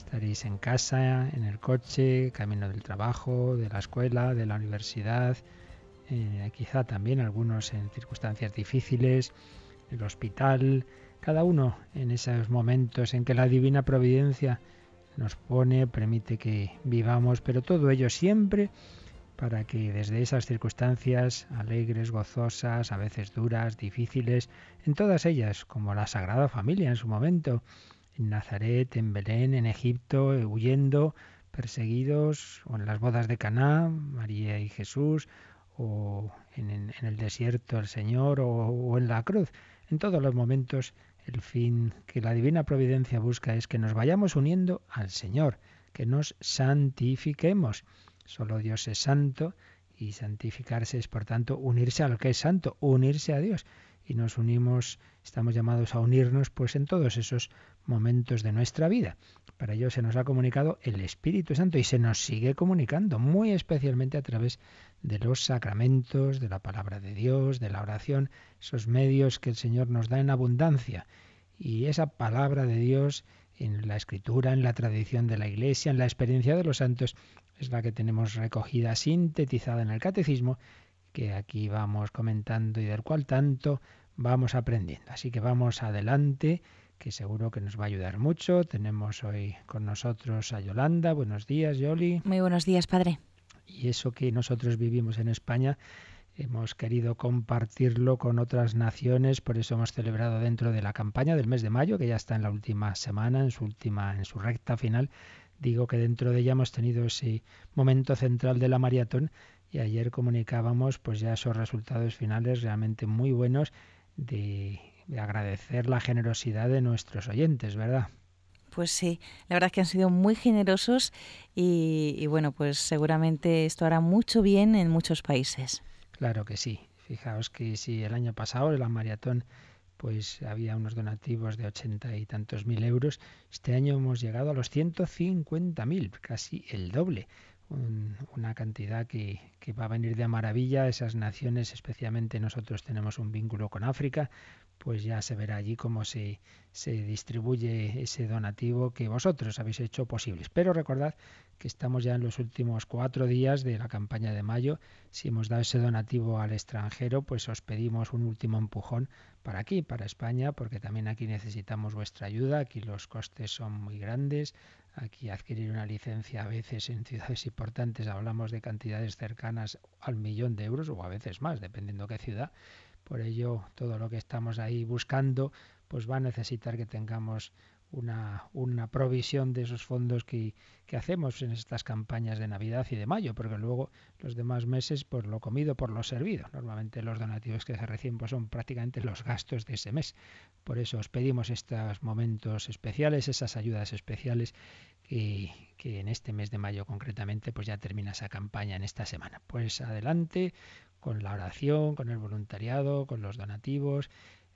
Estaréis en casa, en el coche, camino del trabajo, de la escuela, de la universidad, eh, quizá también algunos en circunstancias difíciles, el hospital, cada uno en esos momentos en que la divina providencia nos pone, permite que vivamos, pero todo ello siempre para que desde esas circunstancias alegres, gozosas, a veces duras, difíciles, en todas ellas, como la Sagrada Familia en su momento, en Nazaret, en Belén, en Egipto, huyendo, perseguidos, o en las bodas de Caná, María y Jesús, o en, el desierto el Señor, o, o en la cruz. En todos los momentos el fin que la divina providencia busca es que nos vayamos uniendo al Señor, que nos santifiquemos. Solo Dios es santo y santificarse es, por tanto, unirse a lo que es santo, unirse a Dios. Y nos unimos, estamos llamados a unirnos, pues en todos esos momentos de nuestra vida. Para ello se nos ha comunicado el Espíritu Santo y se nos sigue comunicando, muy especialmente a través de los sacramentos, de la palabra de Dios, de la oración, esos medios que el Señor nos da en abundancia. Y esa palabra de Dios en la escritura, en la tradición de la Iglesia, en la experiencia de los santos, es la que tenemos recogida, sintetizada en el catecismo, que aquí vamos comentando y del cual tanto vamos aprendiendo. Así que vamos adelante que seguro que nos va a ayudar mucho. Tenemos hoy con nosotros a Yolanda. Buenos días, Yoli. Muy buenos días, padre. Y eso que nosotros vivimos en España, hemos querido compartirlo con otras naciones, por eso hemos celebrado dentro de la campaña del mes de mayo, que ya está en la última semana, en su última, en su recta final. Digo que dentro de ella hemos tenido ese momento central de la maratón y ayer comunicábamos pues ya esos resultados finales realmente muy buenos de de agradecer la generosidad de nuestros oyentes, ¿verdad? Pues sí, la verdad es que han sido muy generosos y, bueno, pues seguramente esto hará mucho bien en muchos países. Claro que sí. Fijaos que si el año pasado la maratón pues había unos donativos de ochenta y tantos mil euros, este año hemos llegado a los ciento cincuenta mil, casi el doble una cantidad que, que, va a venir de maravilla. Esas naciones, especialmente nosotros tenemos un vínculo con África, pues ya se verá allí cómo se, se distribuye ese donativo que vosotros habéis hecho posible. Pero recordad que estamos ya en los últimos cuatro días de la campaña de mayo. Si hemos dado ese donativo al extranjero, pues os pedimos un último empujón para aquí, para España, porque también aquí necesitamos vuestra ayuda. Aquí los costes son muy grandes. Aquí adquirir una licencia a veces en ciudades importantes hablamos de cantidades cercanas al millón de euros o a veces más, dependiendo qué ciudad. Por ello, todo lo que estamos ahí buscando, pues va a necesitar que tengamos una, una provisión de esos fondos que, que, hacemos en estas campañas de Navidad y de Mayo, porque luego los demás meses, pues lo comido por lo servido. Normalmente los donativos que se reciben pues son prácticamente los gastos de ese mes. Por eso os pedimos estos momentos especiales, esas ayudas especiales que, que en este mes de mayo concretamente, pues ya termina esa campaña en esta semana. Pues adelante con la oración, con el voluntariado, con los donativos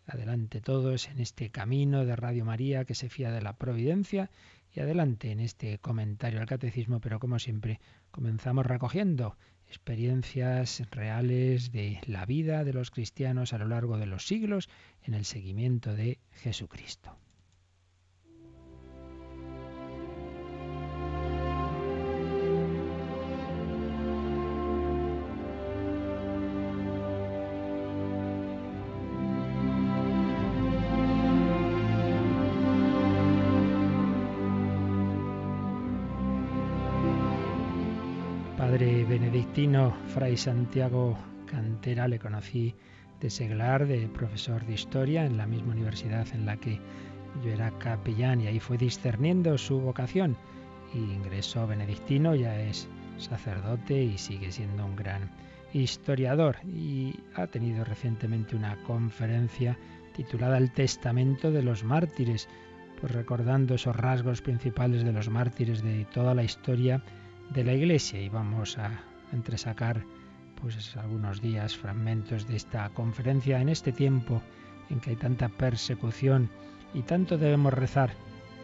Adelante todos en este camino de Radio María que se fía de la providencia y adelante en este comentario al catecismo, pero como siempre comenzamos recogiendo experiencias reales de la vida de los cristianos a lo largo de los siglos en el seguimiento de Jesucristo. Benedictino Fray Santiago Cantera le conocí de seglar, de profesor de historia en la misma universidad en la que yo era capellán y ahí fue discerniendo su vocación. Y ingresó benedictino, ya es sacerdote y sigue siendo un gran historiador. Y ha tenido recientemente una conferencia titulada El Testamento de los Mártires, pues recordando esos rasgos principales de los mártires de toda la historia de la Iglesia. Y vamos a entresacar pues algunos días, fragmentos de esta conferencia en este tiempo en que hay tanta persecución y tanto debemos rezar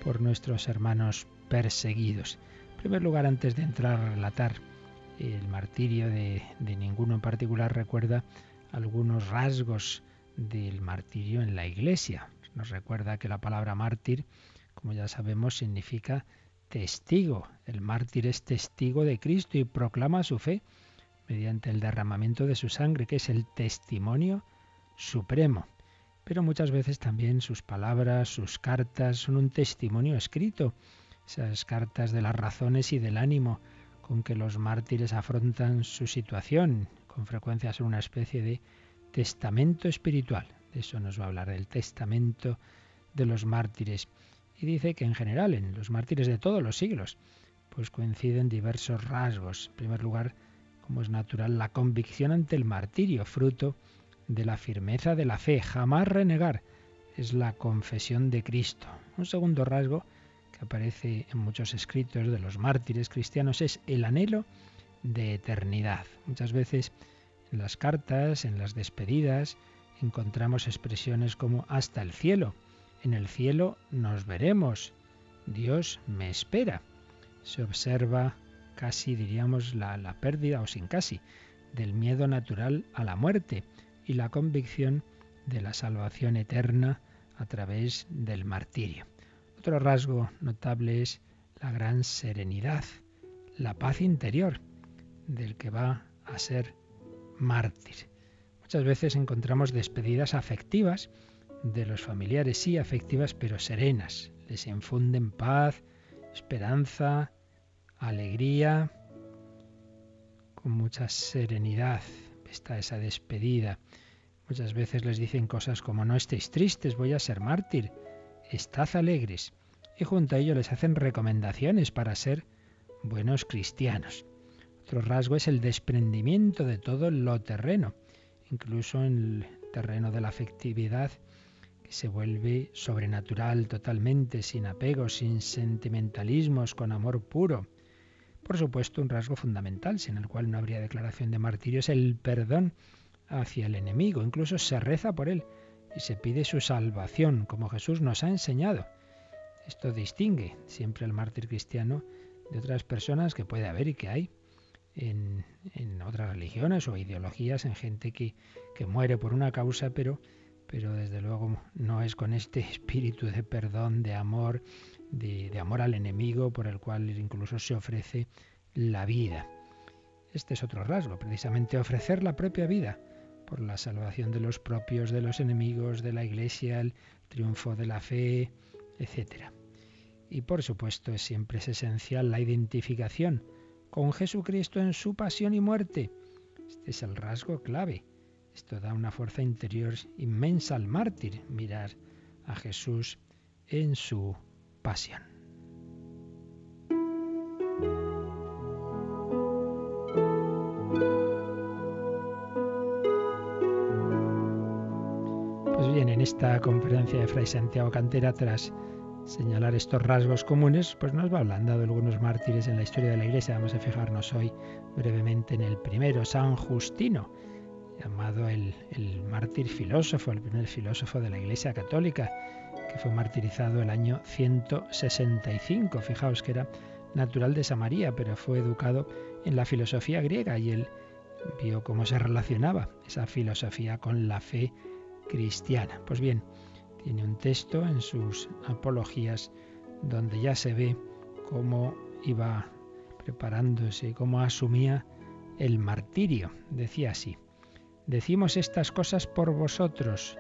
por nuestros hermanos perseguidos. En primer lugar, antes de entrar a relatar el martirio de, de ninguno en particular, recuerda algunos rasgos del martirio en la Iglesia. Nos recuerda que la palabra mártir, como ya sabemos, significa testigo. El mártir es testigo de Cristo y proclama su fe mediante el derramamiento de su sangre, que es el testimonio supremo. Pero muchas veces también sus palabras, sus cartas son un testimonio escrito, esas cartas de las razones y del ánimo con que los mártires afrontan su situación. Con frecuencia son una especie de testamento espiritual. De eso nos va a hablar, del testamento de los mártires. Y dice que en general, en los mártires de todos los siglos, pues coinciden diversos rasgos. En primer lugar, como es natural, la convicción ante el martirio, fruto de la firmeza de la fe, jamás renegar, es la confesión de Cristo. Un segundo rasgo que aparece en muchos escritos de los mártires cristianos es el anhelo de eternidad. Muchas veces en las cartas, en las despedidas, encontramos expresiones como hasta el cielo. En el cielo nos veremos. Dios me espera. Se observa casi, diríamos, la, la pérdida, o sin casi, del miedo natural a la muerte y la convicción de la salvación eterna a través del martirio. Otro rasgo notable es la gran serenidad, la paz interior del que va a ser mártir. Muchas veces encontramos despedidas afectivas de los familiares, sí afectivas, pero serenas. Les infunden paz, esperanza, alegría, con mucha serenidad. Está esa despedida. Muchas veces les dicen cosas como no estéis tristes, voy a ser mártir, estad alegres. Y junto a ello les hacen recomendaciones para ser buenos cristianos. Otro rasgo es el desprendimiento de todo lo terreno, incluso en el terreno de la afectividad, se vuelve sobrenatural totalmente, sin apegos, sin sentimentalismos, con amor puro. Por supuesto, un rasgo fundamental, sin el cual no habría declaración de martirio, es el perdón hacia el enemigo. Incluso se reza por él y se pide su salvación, como Jesús nos ha enseñado. Esto distingue siempre al mártir cristiano de otras personas que puede haber y que hay en, otras religiones o ideologías, en gente que, que muere por una causa, pero, pero desde luego no es con este espíritu de perdón, de amor, de, amor al enemigo, por el cual incluso se ofrece la vida. Este es otro rasgo, precisamente ofrecer la propia vida por la salvación de los propios, de los enemigos, de la Iglesia, el triunfo de la fe, etc. Y por supuesto siempre es esencial la identificación con Jesucristo en su pasión y muerte. Este es el rasgo clave. Esto da una fuerza interior inmensa al mártir, mirar a Jesús en su pasión. Pues bien, en esta conferencia de Fray Santiago Cantera, tras señalar estos rasgos comunes, pues nos va hablando de algunos mártires en la historia de la Iglesia. Vamos a fijarnos hoy brevemente en el primero, San Justino, llamado el, el mártir filósofo, el primer filósofo de la Iglesia Católica, que fue martirizado el año 165. Fijaos que era natural de Samaria, pero fue educado en la filosofía griega y él vio cómo se relacionaba esa filosofía con la fe cristiana. Pues bien, tiene un texto en sus apologías donde ya se ve cómo iba preparándose, cómo asumía el martirio. Decía así, decimos estas cosas por vosotros.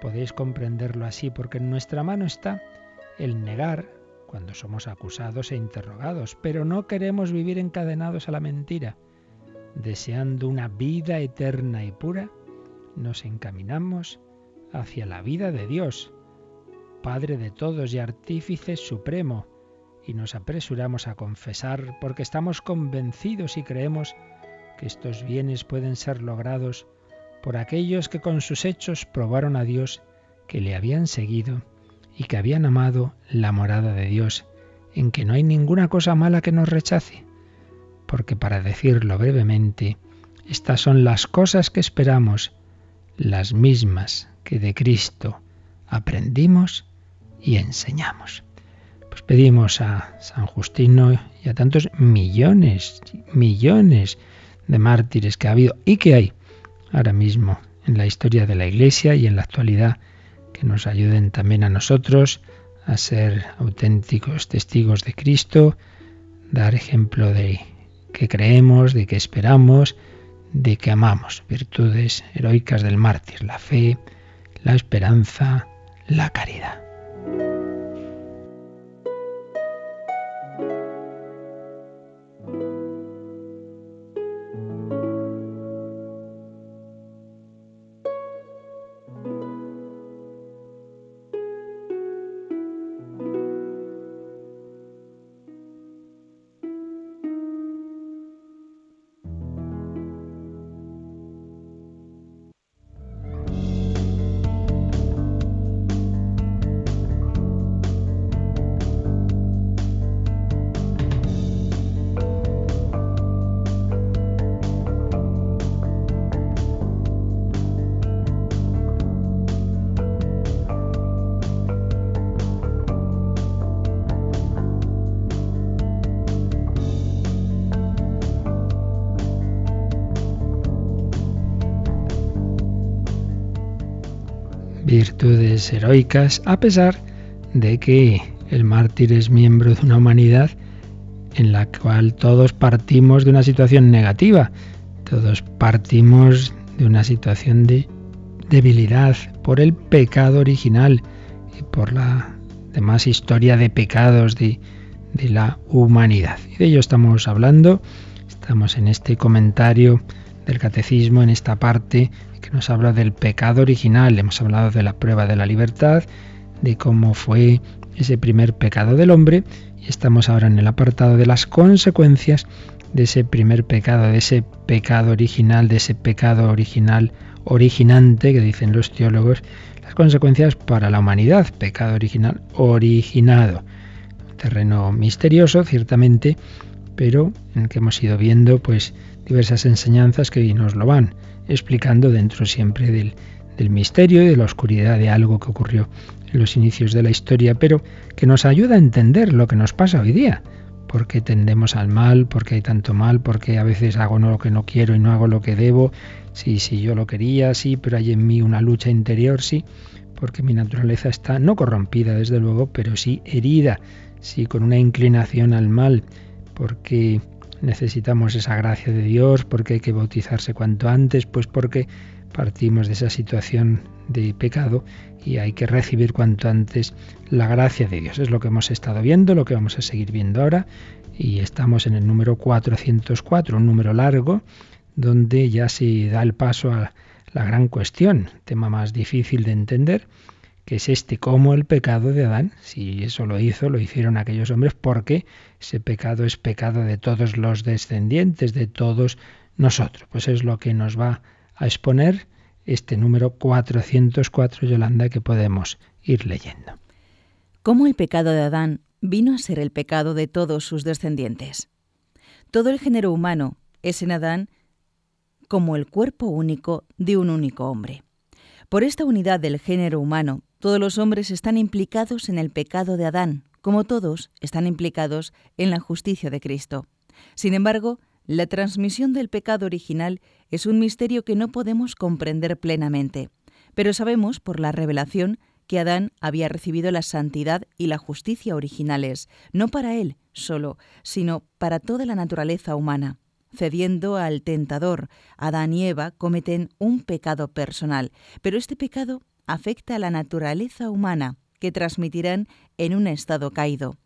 Podéis comprenderlo así porque en nuestra mano está el negar cuando somos acusados e interrogados, pero no queremos vivir encadenados a la mentira. Deseando una vida eterna y pura, nos encaminamos hacia la vida de Dios, Padre de todos y artífice supremo, y nos apresuramos a confesar porque estamos convencidos y creemos que estos bienes pueden ser logrados por aquellos que con sus hechos probaron a Dios, que le habían seguido y que habían amado la morada de Dios, en que no hay ninguna cosa mala que nos rechace. porque para decirlo brevemente, estas son las cosas que esperamos, las mismas que de Cristo aprendimos y enseñamos. Pues pedimos a San Justino y a tantos millones, millones de mártires que ha habido y que hay ahora mismo en la historia de la Iglesia y en la actualidad, que nos ayuden también a nosotros a ser auténticos testigos de Cristo, dar ejemplo de que creemos, de que esperamos, de que amamos, virtudes heroicas del mártir, la fe, la esperanza, la caridad. Heroicas, a pesar de que el mártir es miembro de una humanidad en la cual todos partimos de una situación negativa, todos partimos de una situación de debilidad por el pecado original y por la demás historia de pecados de, de la humanidad. Y de ello estamos hablando, estamos en este comentario del catecismo, en esta parte que nos habla del pecado original. Hemos hablado de la prueba de la libertad, de cómo fue ese primer pecado del hombre y estamos ahora en el apartado de las consecuencias de ese primer pecado, de ese pecado original, de ese pecado original originante que dicen los teólogos, las consecuencias para la humanidad, pecado original originado. terreno misterioso, ciertamente, pero en el que hemos ido viendo pues diversas enseñanzas que nos lo van explicando dentro siempre del, del misterio y de la oscuridad de algo que ocurrió en los inicios de la historia, pero que nos ayuda a entender lo que nos pasa hoy día. ¿Por qué tendemos al mal? ¿Por qué hay tanto mal? ¿Por qué a veces hago lo que no quiero y no hago lo que debo? Sí, sí, yo lo quería, sí, pero hay en mí una lucha interior, sí, porque mi naturaleza está no corrompida, desde luego, pero sí herida, sí, con una inclinación al mal, porque necesitamos esa gracia de Dios, porque hay que bautizarse cuanto antes, pues porque partimos de esa situación de pecado y hay que recibir cuanto antes la gracia de Dios. Es lo que hemos estado viendo, lo que vamos a seguir viendo ahora y estamos en el número 404, un número largo, donde ya se da el paso a la gran cuestión, tema más difícil de entender, que es este, como el pecado de Adán, si eso lo hizo, lo hicieron aquellos hombres, porque ese pecado es pecado de todos los descendientes, de todos nosotros. Pues es lo que nos va a exponer este número 404, Yolanda, que podemos ir leyendo. ¿Cómo el pecado de Adán vino a ser el pecado de todos sus descendientes? Todo el género humano es en Adán como el cuerpo único de un único hombre. Por esta unidad del género humano todos los hombres están implicados en el pecado de Adán, como todos están implicados en la justicia de Cristo. Sin embargo, la transmisión del pecado original es un misterio que no podemos comprender plenamente, pero sabemos por la revelación que Adán había recibido la santidad y la justicia originales, no para él solo, sino para toda la naturaleza humana. Cediendo al tentador, Adán y Eva cometen un pecado personal, pero este pecado afecta a la naturaleza humana que transmitirán en un estado caído.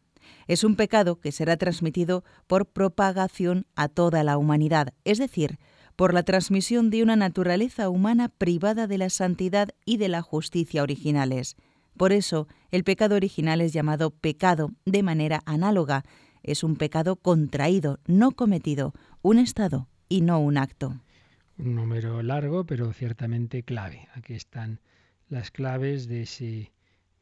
Es un pecado que será transmitido por propagación a toda la humanidad, es decir, por la transmisión de una naturaleza humana privada de la santidad y de la justicia originales. Por eso, el pecado original es llamado pecado de manera análoga. Es un pecado contraído, no cometido, un estado y no un acto. Un número largo, pero ciertamente clave. Aquí están las claves de ese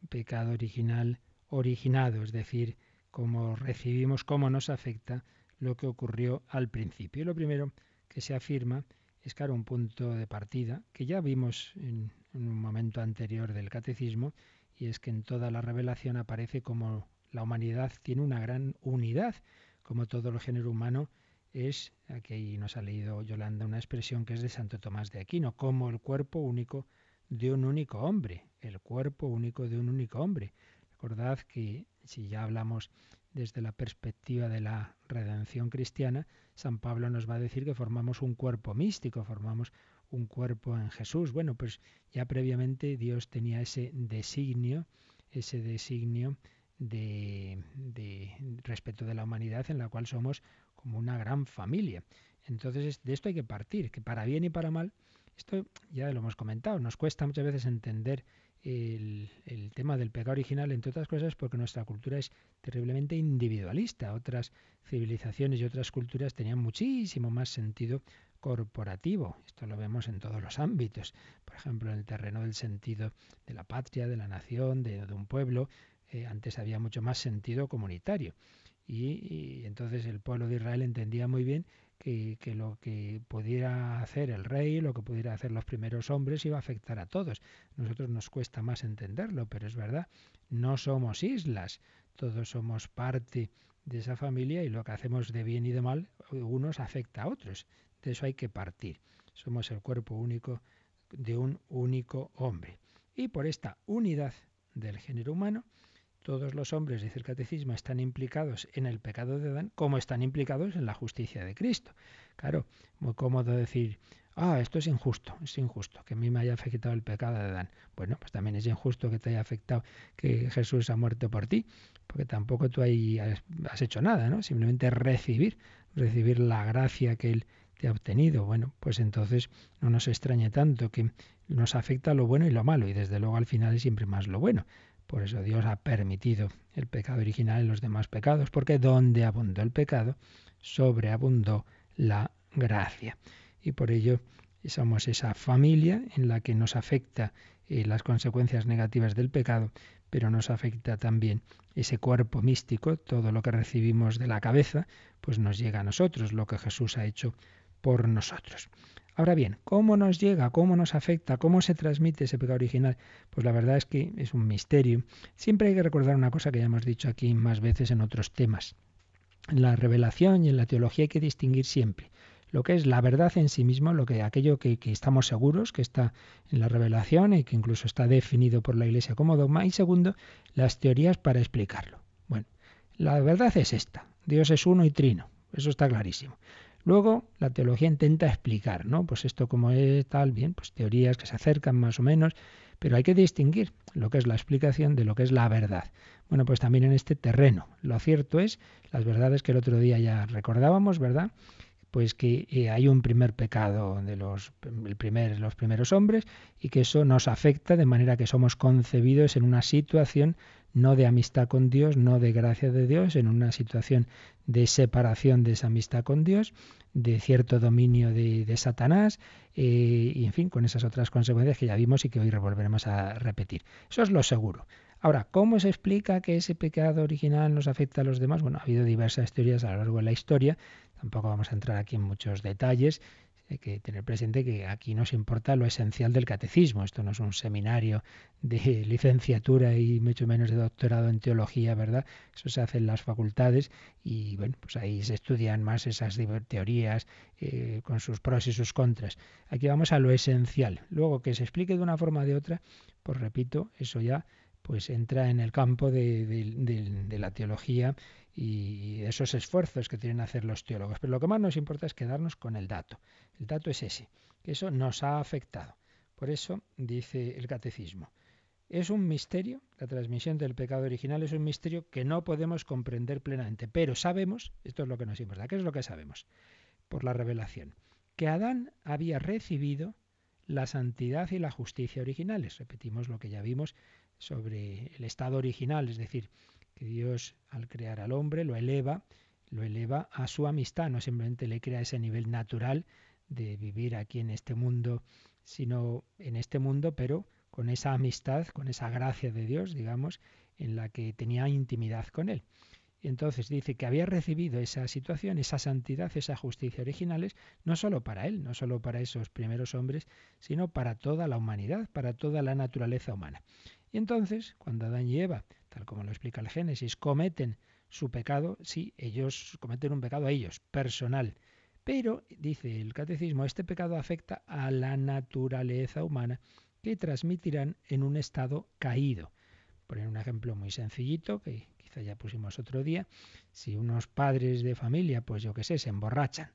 pecado original originado, es decir, cómo recibimos, cómo nos afecta lo que ocurrió al principio. Y lo primero que se afirma es, claro, un punto de partida que ya vimos en, en un momento anterior del catecismo, y es que en toda la revelación aparece como la humanidad tiene una gran unidad, como todo el género humano es, aquí nos ha leído Yolanda una expresión que es de Santo Tomás de Aquino, como el cuerpo único de un único hombre, el cuerpo único de un único hombre. Recordad que si ya hablamos desde la perspectiva de la redención cristiana, San Pablo nos va a decir que formamos un cuerpo místico, formamos un cuerpo en Jesús. Bueno, pues ya previamente Dios tenía ese designio, ese designio de, de, respecto de la humanidad en la cual somos como una gran familia. Entonces de esto hay que partir, que para bien y para mal, esto ya lo hemos comentado, nos cuesta muchas veces entender el, tema del pecado original, entre otras cosas, porque nuestra cultura es terriblemente individualista. Otras civilizaciones y otras culturas tenían muchísimo más sentido corporativo. Esto lo vemos en todos los ámbitos. Por ejemplo, en el terreno del sentido de la patria, de la nación, de, de un pueblo. Eh, antes había mucho más sentido comunitario. Y, entonces el pueblo de Israel entendía muy bien que, que, lo que pudiera hacer el rey, lo que pudiera hacer los primeros hombres, iba a afectar a todos. Nosotros nos cuesta más entenderlo, pero es verdad, no somos islas, todos somos parte de esa familia y lo que hacemos de bien y de mal, unos afecta a otros. De eso hay que partir. Somos el cuerpo único de un único hombre. Y por esta unidad del género humano, todos los hombres, dice el catecismo, están implicados en el pecado de Adán como están implicados en la justicia de Cristo. Claro, muy cómodo decir, ah, esto es injusto, es injusto que a mí me haya afectado el pecado de Adán. Bueno, pues también es injusto que te haya afectado que Jesús ha muerto por ti, porque tampoco tú ahí has hecho nada, ¿no? Simplemente recibir, recibir la gracia que Él te ha obtenido. Bueno, pues entonces no nos extrañe tanto que nos afecta lo bueno y lo malo, y desde luego al final es siempre más lo bueno. Por eso Dios ha permitido el pecado original en los demás pecados, porque donde abundó el pecado, sobreabundó la gracia. Y por ello somos esa familia en la que nos afecta eh, las consecuencias negativas del pecado, pero nos afecta también ese cuerpo místico, todo lo que recibimos de la cabeza, pues nos llega a nosotros, lo que Jesús ha hecho por nosotros. Ahora bien, ¿cómo nos llega? ¿Cómo nos afecta? ¿Cómo se transmite ese pecado original? Pues la verdad es que es un misterio. Siempre hay que recordar una cosa que ya hemos dicho aquí más veces en otros temas. En la revelación y en la teología hay que distinguir siempre lo que es la verdad en sí mismo, lo que aquello que, que, estamos seguros que está en la revelación y que incluso está definido por la Iglesia como dogma, y segundo, las teorías para explicarlo. Bueno, la verdad es esta: Dios es uno y trino, eso está clarísimo. Luego la teología intenta explicar, ¿no? Pues esto como es tal, bien, pues teorías que se acercan más o menos, pero hay que distinguir lo que es la explicación de lo que es la verdad. Bueno, pues también en este terreno. Lo cierto es, las verdades que el otro día ya recordábamos, ¿verdad? pues que eh, hay un primer pecado de los, los primeros hombres y que eso nos afecta de manera que somos concebidos en una situación no de amistad con Dios, no de gracia de Dios, en una situación de separación de esa amistad con Dios, de cierto dominio de, de Satanás, eh, y en fin, con esas otras consecuencias que ya vimos y que hoy volveremos a repetir. Eso es lo seguro. Ahora, ¿cómo se explica que ese pecado original nos afecta a los demás? Bueno, ha habido diversas teorías a lo largo de la historia, tampoco vamos a entrar aquí en muchos detalles, hay que tener presente que aquí nos importa lo esencial del catecismo. Esto no es un seminario de licenciatura y mucho menos de doctorado en teología, ¿verdad? Eso se hace en las facultades y bueno, pues ahí se estudian más esas teorías eh, con sus pros y sus contras. Aquí vamos a lo esencial. Luego que se explique de una forma o de otra, pues repito, eso ya pues entra en el campo de, de, la teología y esos esfuerzos que tienen que hacer los teólogos. Pero lo que más nos importa es quedarnos con el dato. El dato es ese, que eso nos ha afectado. Por eso dice el catecismo. Es un misterio, la transmisión del pecado original es un misterio que no podemos comprender plenamente, pero sabemos, esto es lo que nos importa, ¿qué es lo que sabemos? Por la revelación, que Adán había recibido la santidad y la justicia originales. Repetimos lo que ya vimos sobre el estado original, es decir, que Dios al crear al hombre lo eleva, lo eleva a su amistad, no simplemente le crea ese nivel natural de vivir aquí en este mundo, sino en este mundo, pero con esa amistad, con esa gracia de Dios, digamos, en la que tenía intimidad con Él. Y entonces dice que había recibido esa situación, esa santidad, esa justicia originales, no solo para él, no solo para esos primeros hombres, sino para toda la humanidad, para toda la naturaleza humana. Y entonces, cuando Adán y Eva, tal como lo explica el Génesis, cometen su pecado, sí, ellos cometen un pecado a ellos, personal. Pero, dice el catecismo, este pecado afecta a la naturaleza humana que transmitirán en un estado caído. Poner un ejemplo muy sencillito, que quizá ya pusimos otro día, si unos padres de familia, pues yo qué sé, se emborrachan,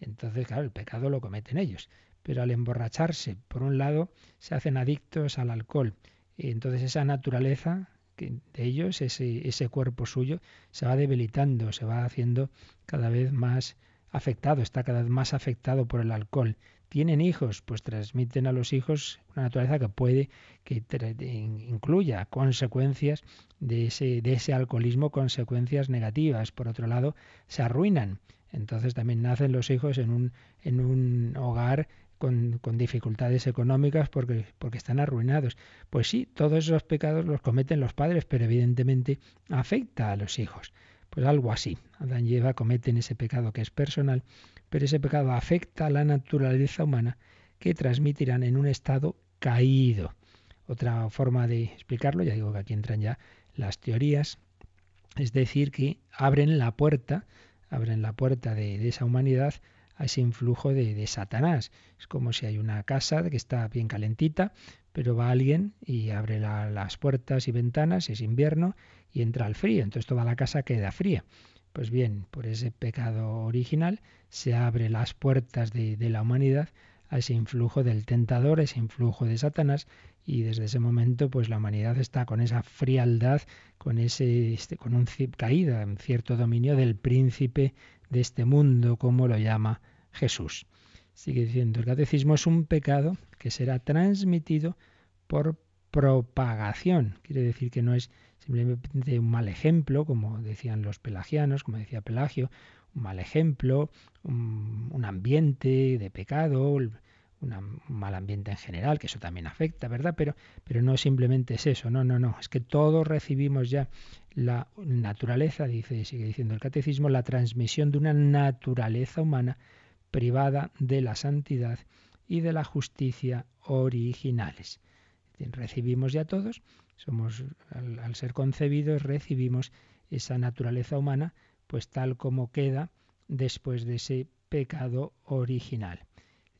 entonces, claro, el pecado lo cometen ellos. Pero al emborracharse, por un lado, se hacen adictos al alcohol. Y entonces esa naturaleza de ellos, ese, ese cuerpo suyo, se va debilitando, se va haciendo cada vez más afectado, está cada vez más afectado por el alcohol. Tienen hijos, pues transmiten a los hijos una naturaleza que puede que incluya consecuencias de ese, de ese alcoholismo, consecuencias negativas. Por otro lado, se arruinan. Entonces también nacen los hijos en un, en un hogar con, con, dificultades económicas porque, porque están arruinados. Pues sí, todos esos pecados los cometen los padres, pero evidentemente afecta a los hijos. Pues algo así. Adán y Eva cometen ese pecado que es personal, pero ese pecado afecta a la naturaleza humana que transmitirán en un estado caído. Otra forma de explicarlo, ya digo que aquí entran ya las teorías, es decir, que abren la puerta, abren la puerta de, esa humanidad a ese influjo de, de, Satanás. Es como si hay una casa que está bien calentita, pero va alguien y abre las puertas y ventanas, es invierno, y entra el frío, entonces toda la casa queda fría. Pues bien, por ese pecado original se abre las puertas de, la humanidad a ese influjo del tentador, ese influjo de Satanás, y desde ese momento pues la humanidad está con esa frialdad, con ese este, con un caída en cierto dominio del príncipe de este mundo, como lo llama Jesús. Sigue diciendo, el catecismo es un pecado que será transmitido por propagación. Quiere decir que no es simplemente un mal ejemplo, como decían los pelagianos, como decía Pelagio, un mal ejemplo, un, ambiente de pecado, un mal ambiente en general, que eso también afecta, ¿verdad? Pero, pero no simplemente es eso, no, no, no, es que todos recibimos ya la naturaleza, dice, sigue diciendo el catecismo, la transmisión de una naturaleza humana privada de la santidad y de la justicia originales. Recibimos ya todos, somos al, ser concebidos recibimos esa naturaleza humana, pues tal como queda después de ese pecado original,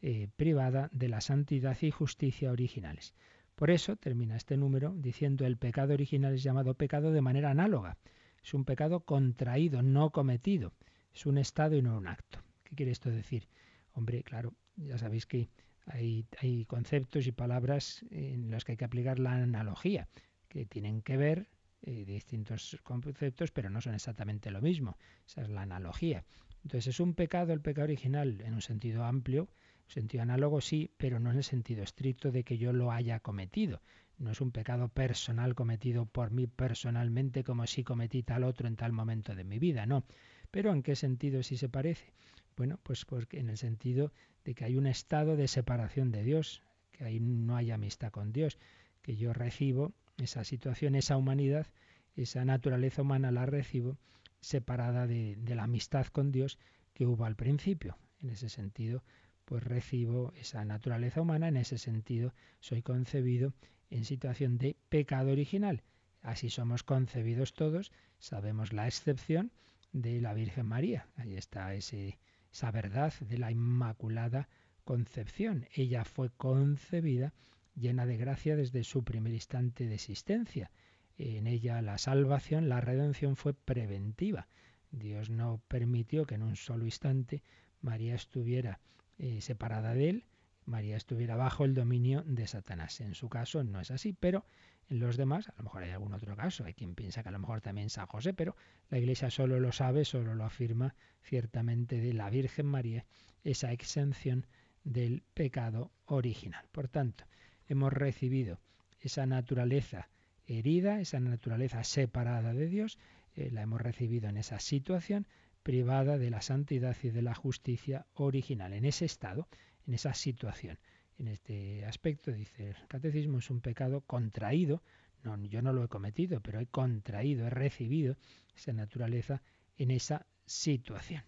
eh, privada de la santidad y justicia originales. Por eso termina este número diciendo el pecado original es llamado pecado de manera análoga. Es un pecado contraído, no cometido. Es un estado y no un acto. ¿Qué quiere esto decir? Hombre, claro, ya sabéis que hay, hay conceptos y palabras en los que hay que aplicar la analogía, que tienen que ver eh, distintos conceptos, pero no son exactamente lo mismo. Esa es la analogía. Entonces es un pecado el pecado original en un sentido amplio, sentido análogo sí, pero no en el sentido estricto de que yo lo haya cometido. No es un pecado personal cometido por mí personalmente como si cometí tal otro en tal momento de mi vida, no. Pero ¿en qué sentido sí se parece? Bueno, pues porque en el sentido de que hay un estado de separación de Dios, que ahí no hay amistad con Dios, que yo recibo esa situación, esa humanidad, esa naturaleza humana la recibo separada de, de la amistad con Dios que hubo al principio. En ese sentido, pues recibo esa naturaleza humana, en ese sentido soy concebido en situación de pecado original. Así somos concebidos todos, sabemos la excepción de la Virgen María. Ahí está esa verdad de la Inmaculada Concepción. Ella fue concebida llena de gracia desde su primer instante de existencia. En ella la salvación, la redención fue preventiva. Dios no permitió que en un solo instante María estuviera eh, separada de él, María estuviera bajo el dominio de Satanás. En su caso no es así, pero en los demás, a lo mejor hay algún otro caso, hay quien piensa que a lo mejor también San José, pero la Iglesia solo lo sabe, solo lo afirma ciertamente de la Virgen María, esa exención del pecado original. Por tanto, hemos recibido esa naturaleza herida, esa naturaleza separada de Dios, eh, la hemos recibido en esa situación privada de la santidad y de la justicia original, en ese estado, en esa situación. En este aspecto, dice el catecismo, es un pecado contraído, No, yo no lo he cometido, pero he contraído, he recibido esa naturaleza en esa situación.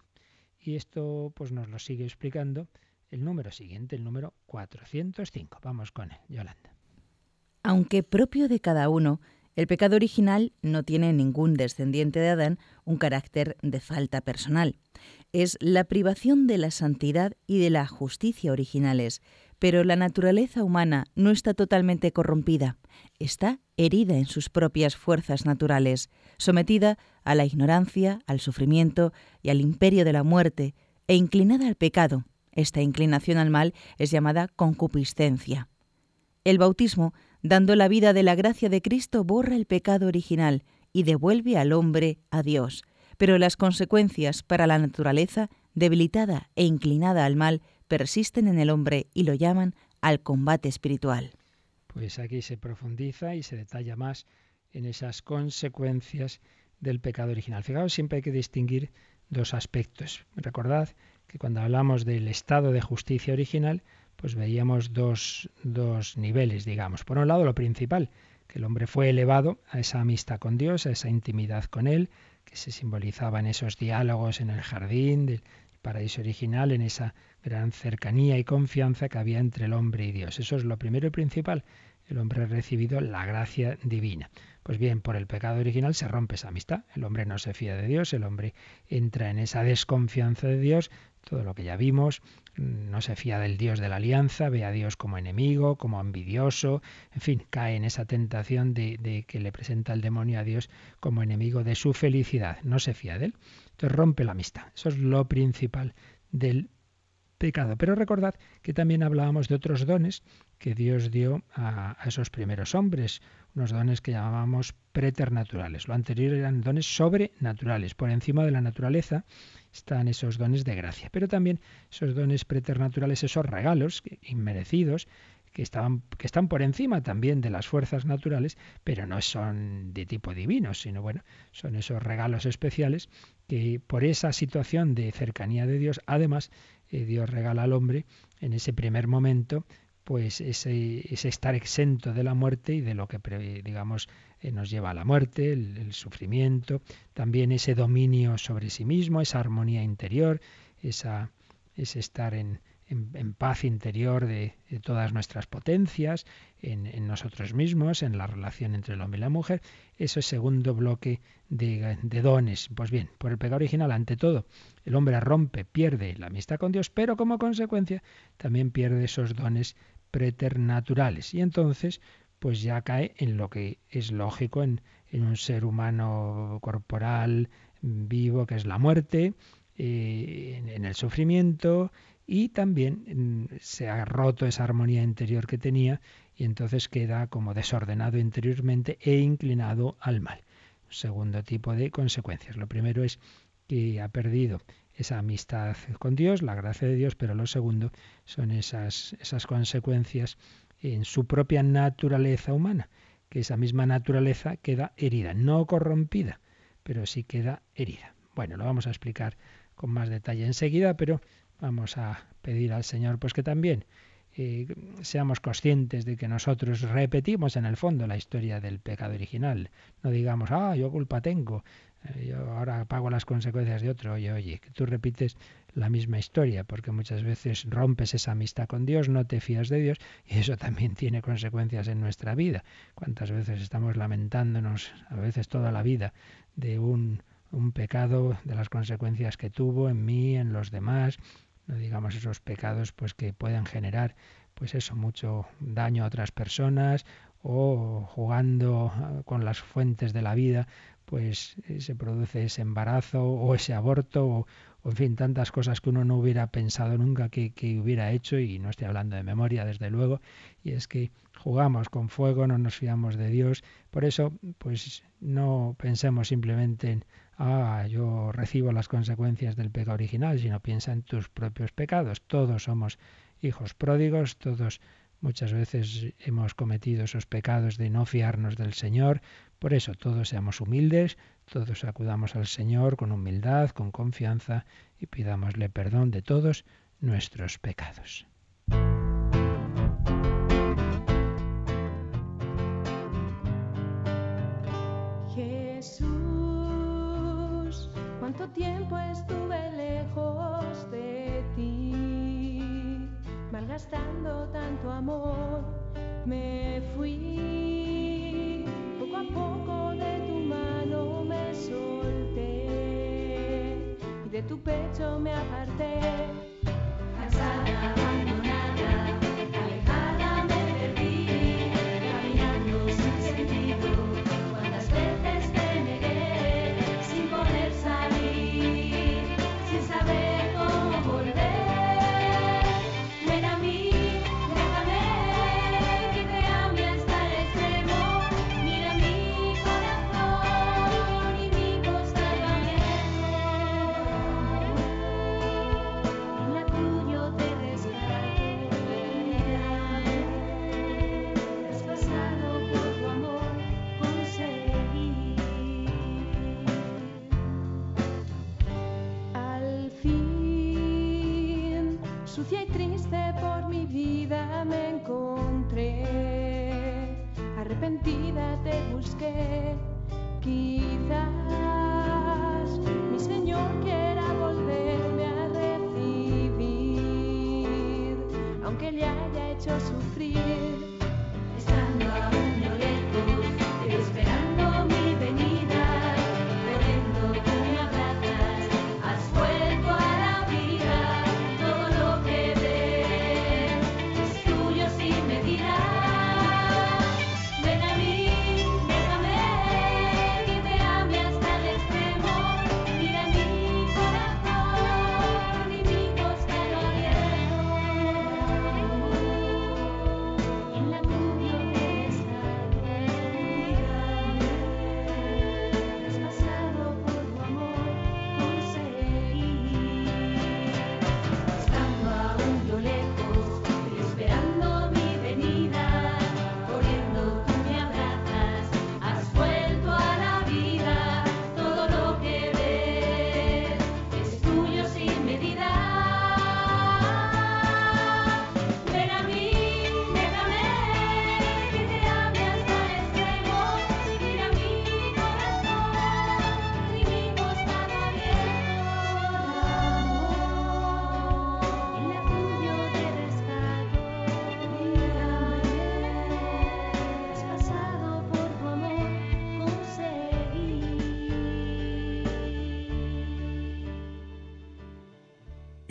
Y esto pues nos lo sigue explicando el número siguiente, el número 405. Vamos con él, Yolanda. Aunque propio de cada uno, el pecado original no tiene ningún descendiente de Adán un carácter de falta personal. Es la privación de la santidad y de la justicia originales, pero la naturaleza humana no está totalmente corrompida, está herida en sus propias fuerzas naturales, sometida a la ignorancia, al sufrimiento y al imperio de la muerte, e inclinada al pecado. Esta inclinación al mal es llamada concupiscencia. El bautismo dando la vida de la gracia de Cristo, borra el pecado original y devuelve al hombre a Dios. Pero las consecuencias para la naturaleza, debilitada e inclinada al mal, persisten en el hombre y lo llaman al combate espiritual. Pues aquí se profundiza y se detalla más en esas consecuencias del pecado original. Fijaos, siempre hay que distinguir dos aspectos. Recordad que cuando hablamos del estado de justicia original, pues veíamos dos, dos niveles, digamos. Por un lado, lo principal, que el hombre fue elevado a esa amistad con Dios, a esa intimidad con Él, que se simbolizaba en esos diálogos en el jardín del paraíso original, en esa gran cercanía y confianza que había entre el hombre y Dios. Eso es lo primero y principal. El hombre ha recibido la gracia divina. Pues bien, por el pecado original se rompe esa amistad. El hombre no se fía de Dios, el hombre entra en esa desconfianza de Dios, todo lo que ya vimos, no se fía del Dios de la alianza, ve a Dios como enemigo, como envidioso, en fin, cae en esa tentación de, que le presenta el demonio a Dios como enemigo de su felicidad, no se fía de él. Entonces rompe la amistad. Eso es lo principal del pecado. Pero recordad que también hablábamos de otros dones que Dios dio a, esos primeros hombres, unos dones que llamábamos preternaturales. Lo anterior eran dones sobrenaturales. Por encima de la naturaleza están esos dones de gracia. Pero también esos dones preternaturales, esos regalos inmerecidos, que, estaban, que están por encima también de las fuerzas naturales, pero no son de tipo divino, sino bueno, son esos regalos especiales que por esa situación de cercanía de Dios, además, eh, Dios regala al hombre en ese primer momento pues ese, estar exento de la muerte y de lo que digamos eh, nos lleva a la muerte, el, sufrimiento, también ese dominio sobre sí mismo, esa armonía interior, esa, ese estar en, en, paz interior de, todas nuestras potencias, en, nosotros mismos, en la relación entre el hombre y la mujer. Eso es segundo bloque de, de, dones. Pues bien, por el pecado original, ante todo, el hombre rompe, pierde la amistad con Dios, pero como consecuencia también pierde esos dones preternaturales. Y entonces, pues ya cae en lo que es lógico en, en un ser humano corporal, vivo, que es la muerte, eh, en el sufrimiento, y también mm, se ha roto esa armonía interior que tenía y entonces queda como desordenado interiormente e inclinado al mal. segundo tipo de consecuencias. Lo primero es que ha perdido esa amistad con Dios, la gracia de Dios, pero lo segundo son esas, esas consecuencias en su propia naturaleza humana, que esa misma naturaleza queda herida, no corrompida, pero sí queda herida. Bueno, lo vamos a explicar con más detalle enseguida, pero Vamos a pedir al Señor pues que también eh, seamos conscientes de que nosotros repetimos en el fondo la historia del pecado original. No digamos, ah, yo culpa tengo, yo ahora pago las consecuencias de otro. Oye, oye, que tú repites la misma historia, porque muchas veces rompes esa amistad con Dios, no te fías de Dios, y eso también tiene consecuencias en nuestra vida. ¿Cuántas veces estamos lamentándonos, a veces toda la vida, de un, un pecado, de las consecuencias que tuvo en mí, en los demás? no digamos esos pecados pues que pueden generar pues eso mucho daño a otras personas o jugando ah, con las fuentes de la vida pues eh, se produce ese embarazo o ese aborto o, en fin tantas cosas que uno no hubiera pensado nunca que, que, hubiera hecho y no estoy hablando de memoria desde luego y es que jugamos con fuego no nos fiamos de Dios por eso pues no pensemos simplemente en ah, yo recibo las consecuencias del pecado original, sino piensa en tus propios pecados. Todos somos hijos pródigos, todos muchas veces hemos cometido esos pecados de no fiarnos del Señor. Por eso todos seamos humildes, todos acudamos al Señor con humildad, con confianza y pidámosle perdón de todos nuestros pecados. Jesús, cuánto tiempo estuve lejos de ti, malgastando tanto amor, me fui poco de tu mano me solté y de tu pecho me aparté. Cansada. arrepentida te busqué. Quizás mi Señor quiera volverme a recibir, aunque le haya hecho sufrir.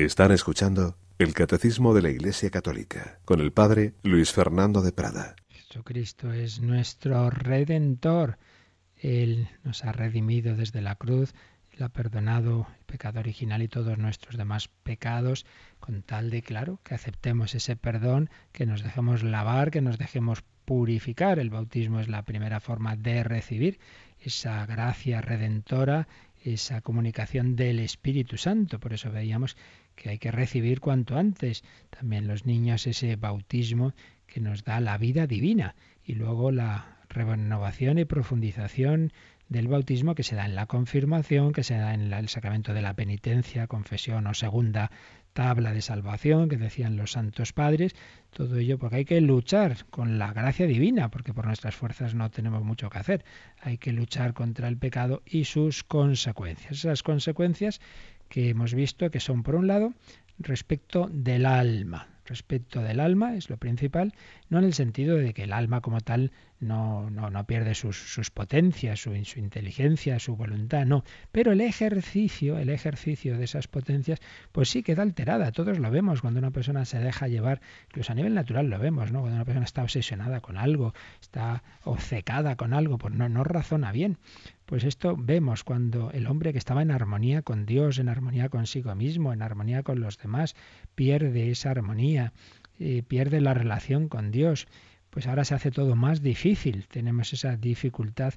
Están escuchando el Catecismo de la Iglesia Católica con el Padre Luis Fernando de Prada. Jesucristo es nuestro redentor. Él nos ha redimido desde la cruz, Él ha perdonado el pecado original y todos nuestros demás pecados, con tal de, claro, que aceptemos ese perdón, que nos dejemos lavar, que nos dejemos purificar. El bautismo es la primera forma de recibir esa gracia redentora, esa comunicación del Espíritu Santo. Por eso veíamos que hay que recibir cuanto antes. También los niños ese bautismo que nos da la vida divina y luego la renovación y profundización del bautismo que se da en la confirmación, que se da en el sacramento de la penitencia, confesión o segunda tabla de salvación que decían los santos padres, todo ello porque hay que luchar con la gracia divina, porque por nuestras fuerzas no tenemos mucho que hacer. Hay que luchar contra el pecado y sus consecuencias. Esas consecuencias que hemos visto que son, por un lado, respecto del alma. Respecto del alma es lo principal, no en el sentido de que el alma como tal no, no, no pierde sus, sus potencias, su, su, inteligencia, su voluntad, no. Pero el ejercicio, el ejercicio de esas potencias, pues sí queda alterada. Todos lo vemos cuando una persona se deja llevar, incluso a nivel natural lo vemos, ¿no? Cuando una persona está obsesionada con algo, está obcecada con algo, pues no, no razona bien. Pues esto vemos cuando el hombre que estaba en armonía con Dios, en armonía consigo mismo, en armonía con los demás, pierde esa armonía, eh, pierde la relación con Dios pues ahora se hace todo más difícil. Tenemos esa dificultad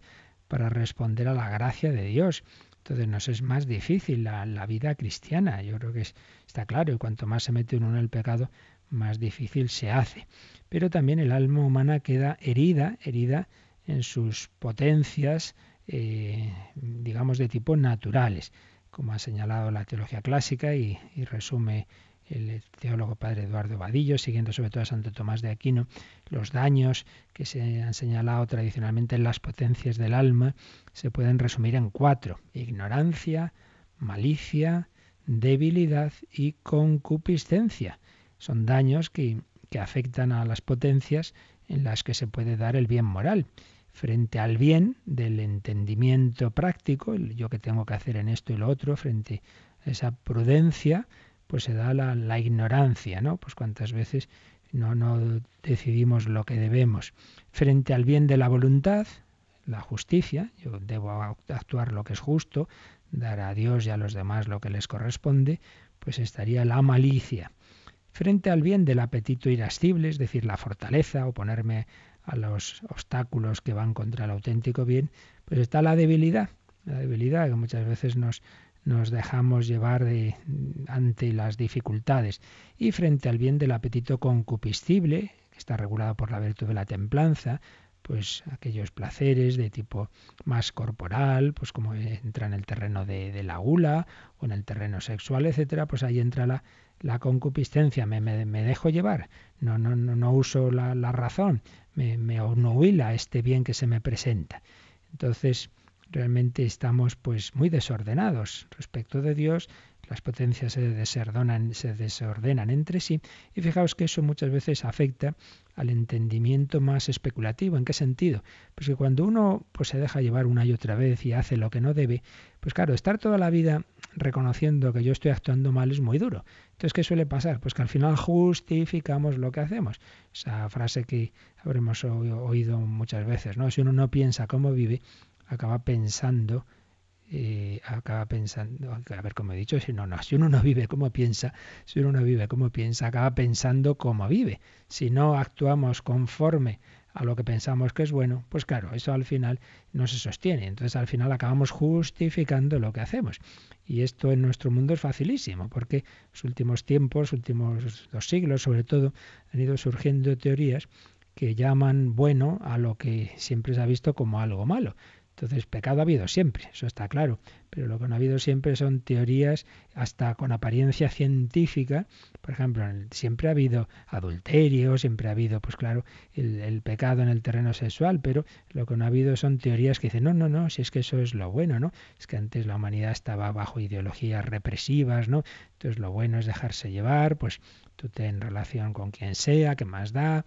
para responder a la gracia de Dios. Entonces nos es más difícil la, vida cristiana. Yo creo que está claro. Y cuanto más se mete uno en el pecado, más difícil se hace. Pero también el alma humana queda herida, herida en sus potencias, eh, digamos, de tipo naturales, como ha señalado la teología clásica y, resume el teólogo padre Eduardo Vadillo, siguiendo sobre todo a Santo Tomás de Aquino, los daños que se han señalado tradicionalmente en las potencias del alma se pueden resumir en cuatro. Ignorancia, malicia, debilidad y concupiscencia. Son daños que, que afectan a las potencias en las que se puede dar el bien moral. Frente al bien del entendimiento práctico, yo que tengo que hacer en esto y lo otro, frente a esa prudencia, pues se da la, la ignorancia, ¿no? Pues cuántas veces no, no decidimos lo que debemos. Frente al bien de la voluntad, la justicia, yo debo actuar lo que es justo, dar a Dios y a los demás lo que les corresponde, pues estaría la malicia. Frente al bien del apetito irascible, es decir, la fortaleza, oponerme a los obstáculos que van contra el auténtico bien, pues está la debilidad, la debilidad que muchas veces nos, nos dejamos llevar ante las dificultades. Y frente al bien del apetito concupiscible, que está regulado por la virtud de la templanza, pues aquellos placeres de tipo más corporal, pues como entra en el terreno de, la gula o en el terreno sexual, etcétera, pues ahí entra la, concupiscencia, me, me, dejo llevar, no, no, no, uso la, razón, me, me este bien que se me presenta. Entonces, realmente estamos pues muy desordenados respecto de Dios, las potencias se desordenan, se desordenan entre sí y fijaos que eso muchas veces afecta al entendimiento más especulativo. ¿En qué sentido? Pues que cuando uno pues se deja llevar una y otra vez y hace lo que no debe, pues claro, estar toda la vida reconociendo que yo estoy actuando mal es muy duro. Entonces, ¿qué suele pasar? Pues que al final justificamos lo que hacemos. Esa frase que habremos oído muchas veces, ¿no? Si uno no piensa cómo vive, acaba pensando, eh, acaba pensando, a ver cómo he dicho, si no, no, si uno no vive como piensa, si uno no vive como piensa, acaba pensando como vive. Si no actuamos conforme a lo que pensamos que es bueno, pues claro, eso al final no se sostiene. Entonces al final acabamos justificando lo que hacemos. Y esto en nuestro mundo es facilísimo, porque los últimos tiempos, últimos dos siglos sobre todo, han ido surgiendo teorías que llaman bueno a lo que siempre se ha visto como algo malo. Entonces, pecado ha habido siempre, eso está claro, pero lo que no ha habido siempre son teorías hasta con apariencia científica. Por ejemplo, siempre ha habido adulterio, siempre ha habido, pues claro, el, pecado en el terreno sexual, pero lo que no ha habido son teorías que dicen, no, no, no, si es que eso es lo bueno, ¿no? Es que antes la humanidad estaba bajo ideologías represivas, ¿no? Entonces lo bueno es dejarse llevar, pues tú ten relación con quien sea, que más da,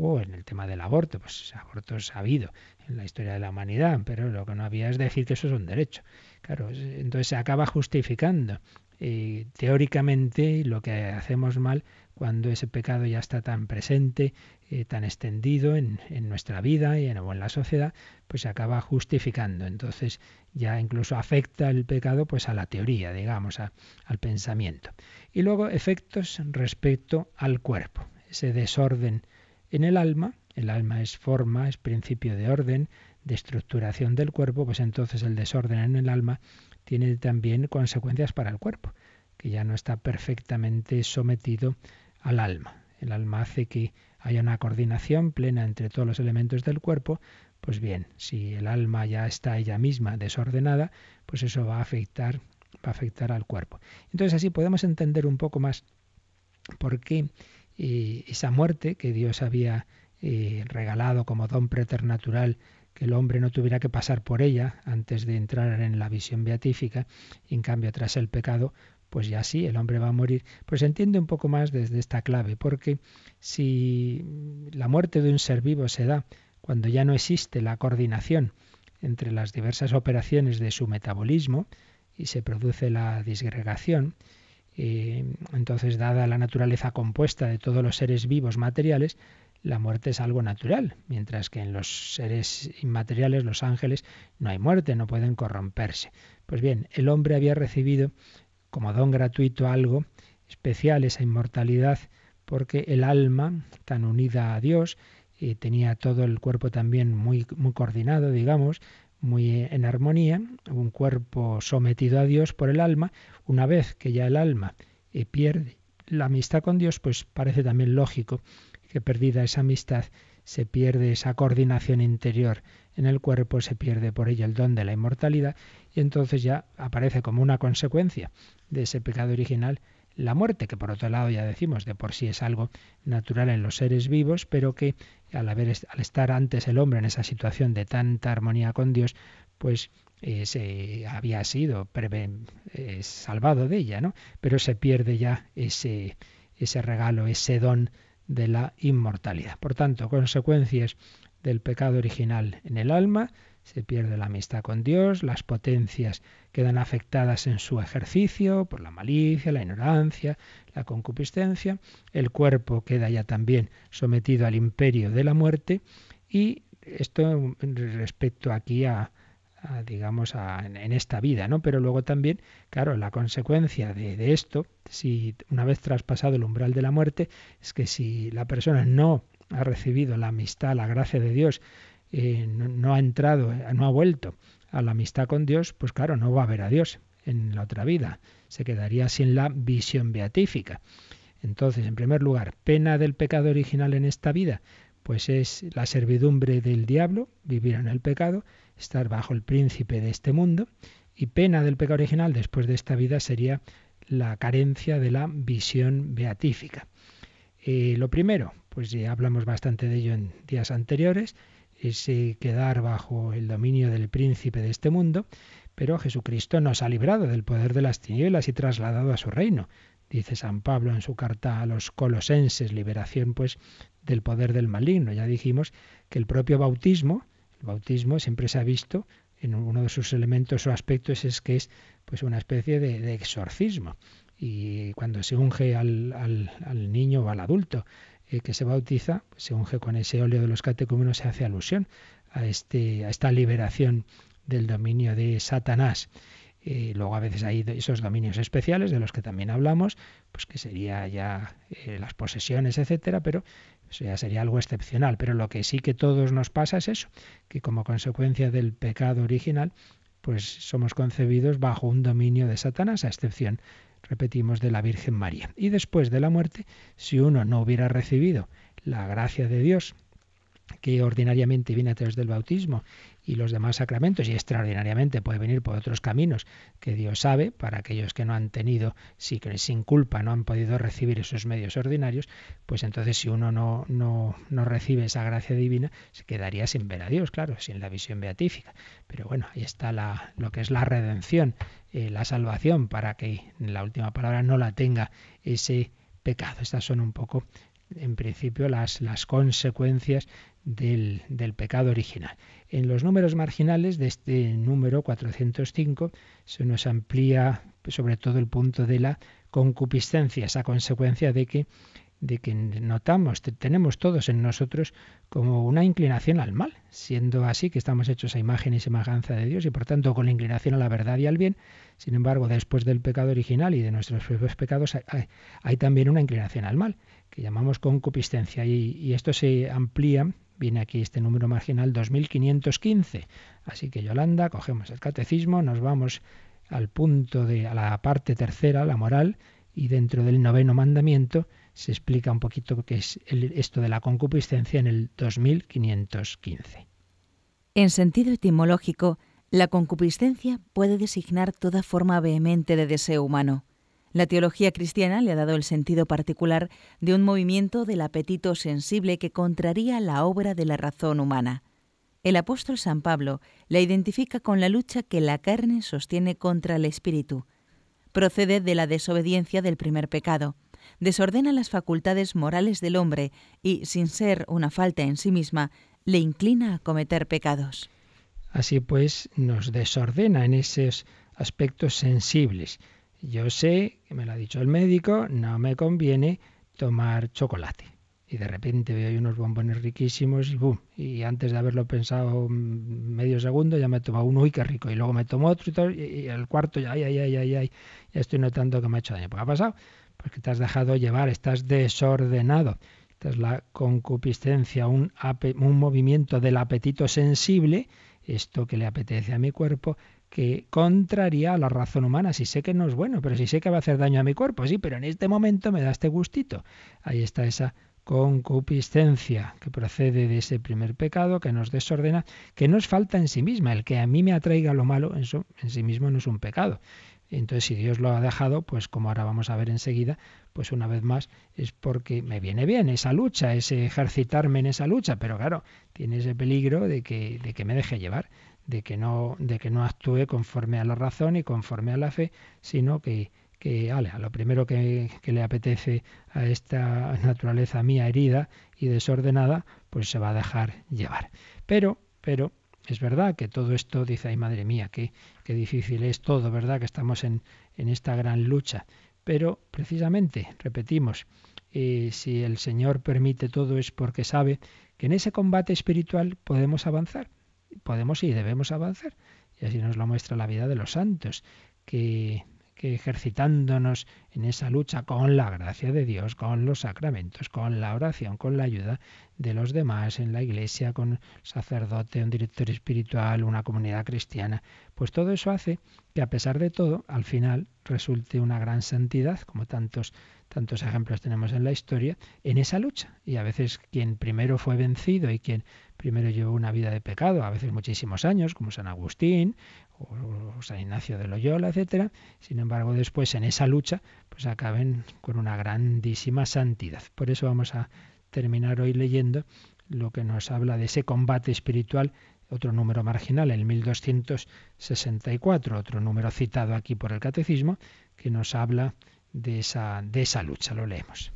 o en el tema del aborto, pues abortos ha habido en la historia de la humanidad, pero lo que no había es decir que eso es un derecho. Claro, entonces se acaba justificando eh, teóricamente lo que hacemos mal cuando ese pecado ya está tan presente, eh, tan extendido en, nuestra vida y en, en, la sociedad, pues se acaba justificando. Entonces ya incluso afecta el pecado pues a la teoría, digamos, al pensamiento. Y luego efectos respecto al cuerpo, ese desorden en el alma, el alma es forma, es principio de orden, de estructuración del cuerpo, pues entonces el desorden en el alma tiene también consecuencias para el cuerpo, que ya no está perfectamente sometido al alma. El alma hace que haya una coordinación plena entre todos los elementos del cuerpo, pues bien, si el alma ya está ella misma desordenada, pues eso va a afectar, va a afectar al cuerpo. Entonces así podemos entender un poco más por qué esa muerte que Dios había eh, regalado como don preternatural, que el hombre no tuviera que pasar por ella antes de entrar en la visión beatífica, y en cambio tras el pecado, pues ya sí, el hombre va a morir. Pues entiende un poco más desde esta clave, porque si la muerte de un ser vivo se da cuando ya no existe la coordinación entre las diversas operaciones de su metabolismo y se produce la disgregación, entonces, dada la naturaleza compuesta de todos los seres vivos materiales, la muerte es algo natural, mientras que en los seres inmateriales, los ángeles, no hay muerte, no pueden corromperse. Pues bien, el hombre había recibido como don gratuito algo especial, esa inmortalidad, porque el alma, tan unida a Dios, y tenía todo el cuerpo también muy, muy coordinado, digamos, muy en armonía, un cuerpo sometido a Dios por el alma, una vez que ya el alma eh, pierde la amistad con Dios, pues parece también lógico que perdida esa amistad se pierde esa coordinación interior en el cuerpo, se pierde por ello el don de la inmortalidad y entonces ya aparece como una consecuencia de ese pecado original la muerte, que por otro lado ya decimos de por sí es algo natural en los seres vivos, pero que al, haber, al estar antes el hombre en esa situación de tanta armonía con Dios, pues eh, se había sido eh, salvado de ella, ¿no? Pero se pierde ya ese, ese regalo, ese don de la inmortalidad. Por tanto, consecuencias del pecado original en el alma, se pierde la amistad con Dios, las potencias quedan afectadas en su ejercicio por la malicia, la ignorancia, la concupiscencia, el cuerpo queda ya también sometido al imperio de la muerte y esto respecto aquí a, digamos, en, esta vida, ¿no? Pero luego también, claro, la consecuencia de, esto, si una vez traspasado el umbral de la muerte, es que si la persona no ha recibido la amistad, la gracia de Dios, eh, no, ha entrado, no ha vuelto a la amistad con Dios, pues claro, no va a ver a Dios en la otra vida, se quedaría sin la visión beatífica. Entonces, en primer lugar, pena del pecado original en esta vida, pues es la servidumbre del diablo, vivir en el pecado, estar bajo el príncipe de este mundo, y pena del pecado original después de esta vida sería la carencia de la visión beatífica. Eh, lo primero, pues ya hablamos bastante de ello en días anteriores, es eh, quedar bajo el dominio del príncipe de este mundo, pero Jesucristo nos ha librado del poder de las tinieblas y trasladado a su reino. Dice San Pablo en su carta a los colosenses, liberación pues del poder del maligno. Ya dijimos que el propio bautismo, el bautismo siempre se ha visto en uno de sus elementos o aspectos es que es pues una especie de, exorcismo. Y cuando se unge al, al, niño o al adulto eh, que se bautiza, pues se unge con ese óleo de los catecúmenos, se hace alusión a, este, a esta liberación del dominio de Satanás. Eh, luego a veces hay esos dominios especiales de los que también hablamos, pues que sería ya eh, las posesiones, etcétera, pero eso ya sería algo excepcional. Pero lo que sí que todos nos pasa es eso, que como consecuencia del pecado original, pues somos concebidos bajo un dominio de Satanás, a excepción, repetimos, de la Virgen María. Y después de la muerte, si uno no hubiera recibido la gracia de Dios, que ordinariamente viene a través del bautismo y los demás sacramentos y extraordinariamente puede venir por otros caminos que Dios sabe para aquellos que no han tenido, si sin culpa no han podido recibir esos medios ordinarios, pues entonces si uno no, no, no recibe esa gracia divina, se quedaría sin ver a Dios, claro, sin la visión beatífica. Pero bueno, ahí está la, lo que es la redención, eh, la salvación, para que la última palabra no la tenga ese pecado. Estas son un poco en principio las, las consecuencias del, pecado original. En los números marginales de este número 405 se nos amplía sobre todo el punto de la concupiscencia, esa consecuencia de que de que notamos, tenemos todos en nosotros como una inclinación al mal, siendo así que estamos hechos a imagen y semejanza de Dios y por tanto con la inclinación a la verdad y al bien. Sin embargo, después del pecado original y de nuestros propios pecados hay, también una inclinación al mal, que llamamos concupiscencia y esto se amplía Viene aquí este número marginal 2515. Así que Yolanda, cogemos el catecismo, nos vamos al punto de a la parte tercera, la moral, y dentro del noveno mandamiento se explica un poquito qué es esto de la concupiscencia en el 2515. En sentido etimológico, la concupiscencia puede designar toda forma vehemente de deseo humano. La teología cristiana le ha dado el sentido particular de un movimiento del apetito sensible que contraría la obra de la razón humana. El apóstol San Pablo la identifica con la lucha que la carne sostiene contra el espíritu. Procede de la desobediencia del primer pecado, desordena las facultades morales del hombre y, sin ser una falta en sí misma, le inclina a cometer pecados. Así pues, nos desordena en esos aspectos sensibles yo sé, que me lo ha dicho el médico, no me conviene tomar chocolate. Y de repente veo unos bombones riquísimos y ¡bum! Y antes de haberlo pensado medio segundo ya me tomo uno, y qué rico! Y luego me tomo otro y, todo, y, el cuarto ya, ay, ay, ay, ay, ay, ya estoy notando que me ha hecho daño. ¿Qué ha pasado? Porque te has dejado llevar, estás desordenado. Esta es la concupiscencia, un movimiento del apetito sensible, esto que le apetece a mi cuerpo, que contraría a la razón humana. Si sé que no es bueno, pero si sé que va a hacer daño a mi cuerpo, sí, pero en este momento me da este gustito. Ahí está esa concupiscencia que procede de ese primer pecado que nos desordena, que no es falta en sí misma. El que a mí me atraiga lo malo, eso en sí mismo no es un pecado. Entonces, si Dios lo ha dejado, pues como ahora vamos a ver enseguida, pues una vez más es porque me viene bien esa lucha, ese ejercitarme en esa lucha, pero claro, tiene ese peligro de que, de que me deje llevar, de que no, de que no actúe conforme a la razón y conforme a la fe, sino que, que lo primero que, que, le apetece a esta naturaleza mía herida y desordenada, pues se va a dejar llevar. Pero, pero es verdad que todo esto, dice, ay madre mía, qué, qué difícil es todo, ¿verdad? Que estamos en, en esta gran lucha. Pero precisamente, repetimos, eh, si el Señor permite todo es porque sabe que en ese combate espiritual podemos avanzar, podemos y debemos avanzar. Y así nos lo muestra la vida de los santos, que ejercitándonos en esa lucha con la gracia de Dios, con los sacramentos, con la oración, con la ayuda de los demás en la iglesia, con sacerdote, un director espiritual, una comunidad cristiana, pues todo eso hace que a pesar de todo, al final resulte una gran santidad, como tantos tantos ejemplos tenemos en la historia, en esa lucha. Y a veces quien primero fue vencido y quien primero llevó una vida de pecado, a veces muchísimos años, como San Agustín o San Ignacio de Loyola, etcétera, sin embargo después en esa lucha pues acaben con una grandísima santidad. Por eso vamos a terminar hoy leyendo lo que nos habla de ese combate espiritual, otro número marginal, el 1264, otro número citado aquí por el catecismo, que nos habla de esa, de esa lucha. Lo leemos.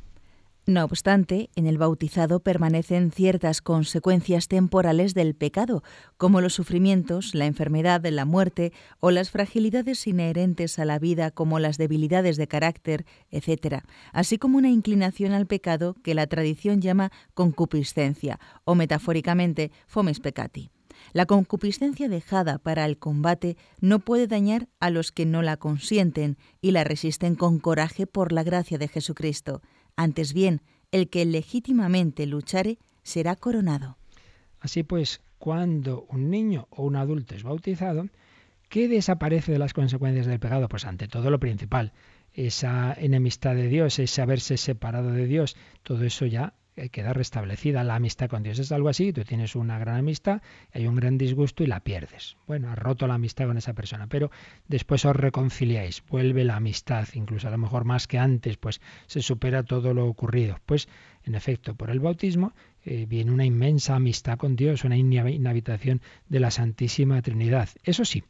No obstante, en el bautizado permanecen ciertas consecuencias temporales del pecado, como los sufrimientos, la enfermedad, la muerte o las fragilidades inherentes a la vida como las debilidades de carácter, etc., así como una inclinación al pecado que la tradición llama concupiscencia o metafóricamente fomes peccati. La concupiscencia dejada para el combate no puede dañar a los que no la consienten y la resisten con coraje por la gracia de Jesucristo. Antes bien, el que legítimamente luchare será coronado. Así pues, cuando un niño o un adulto es bautizado, ¿qué desaparece de las consecuencias del pecado? Pues ante todo lo principal, esa enemistad de Dios, ese haberse separado de Dios, todo eso ya queda restablecida. La amistad con Dios es algo así, tú tienes una gran amistad, hay un gran disgusto y la pierdes. Bueno, has roto la amistad con esa persona, pero después os reconciliáis, vuelve la amistad, incluso a lo mejor más que antes, pues se supera todo lo ocurrido. Pues, en efecto, por el bautismo eh, viene una inmensa amistad con Dios, una inhabitación de la Santísima Trinidad. Eso sí,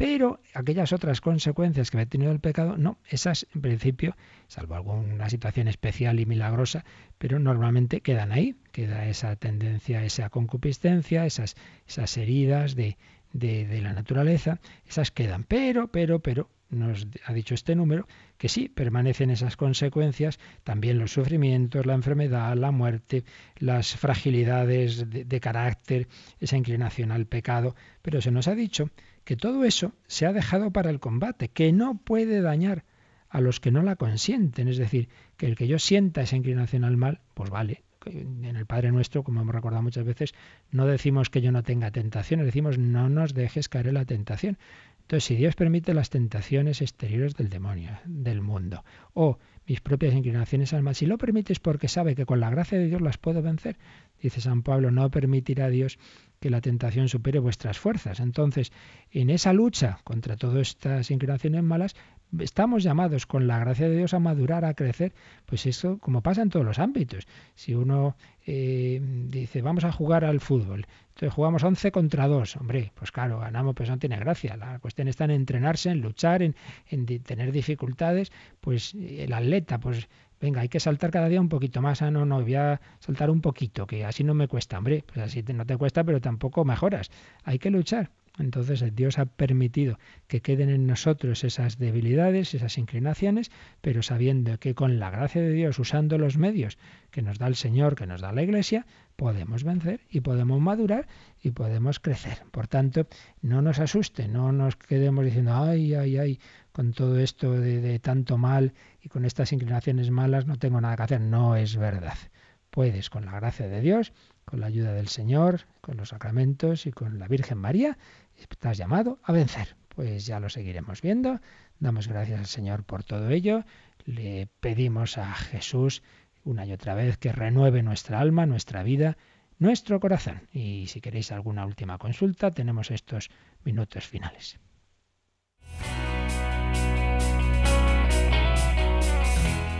pero aquellas otras consecuencias que ha tenido el pecado, no, esas en principio, salvo alguna situación especial y milagrosa, pero normalmente quedan ahí, queda esa tendencia, esa concupiscencia, esas, esas heridas de, de, la naturaleza, esas quedan. Pero, pero, pero, nos ha dicho este número, que sí, permanecen esas consecuencias, también los sufrimientos, la enfermedad, la muerte, las fragilidades de, de, carácter, esa inclinación al pecado, pero se nos ha dicho que todo eso se ha dejado para el combate, que no puede dañar a los que no la consienten. Es decir, que el que yo sienta esa inclinación al mal, pues vale. En el Padre Nuestro, como hemos recordado muchas veces, no decimos que yo no tenga tentaciones, decimos no nos dejes caer en la tentación. Entonces, si Dios permite las tentaciones exteriores del demonio, del mundo, o mis propias inclinaciones al mal, si lo permites porque sabe que con la gracia de Dios las puedo vencer, dice San Pablo, no permitirá Dios que la tentación supere vuestras fuerzas. Entonces, en esa lucha contra todas estas inclinaciones malas, estamos llamados con la gracia de Dios a madurar, a crecer, pues eso como pasa en todos los ámbitos. Si uno eh, dice, vamos a jugar al fútbol, entonces jugamos 11 contra 2, hombre, pues claro, ganamos, pues no tiene gracia. La cuestión está en entrenarse, en luchar, en, en tener dificultades, pues el atleta, pues venga, hay que saltar cada día un poquito más. Ah, no, no, voy a saltar un poquito, que así no me cuesta, hombre. Pues así no te cuesta, pero tampoco mejoras. Hay que luchar. Entonces Dios ha permitido que queden en nosotros esas debilidades, esas inclinaciones, pero sabiendo que con la gracia de Dios, usando los medios que nos da el Señor, que nos da la Iglesia, podemos vencer y podemos madurar y podemos crecer. Por tanto, no nos asuste, no nos quedemos diciendo, ay, ay, ay, con todo esto de, tanto mal y con estas inclinaciones malas no tengo nada que hacer. No es verdad. Puedes, con la gracia de Dios, con la ayuda del Señor, con los sacramentos y con la Virgen María, estás llamado a vencer. Pues ya lo seguiremos viendo. Damos gracias al Señor por todo ello. Le pedimos a Jesús una y otra vez que renueve nuestra alma, nuestra vida, nuestro corazón. Y si queréis alguna última consulta, tenemos estos minutos finales.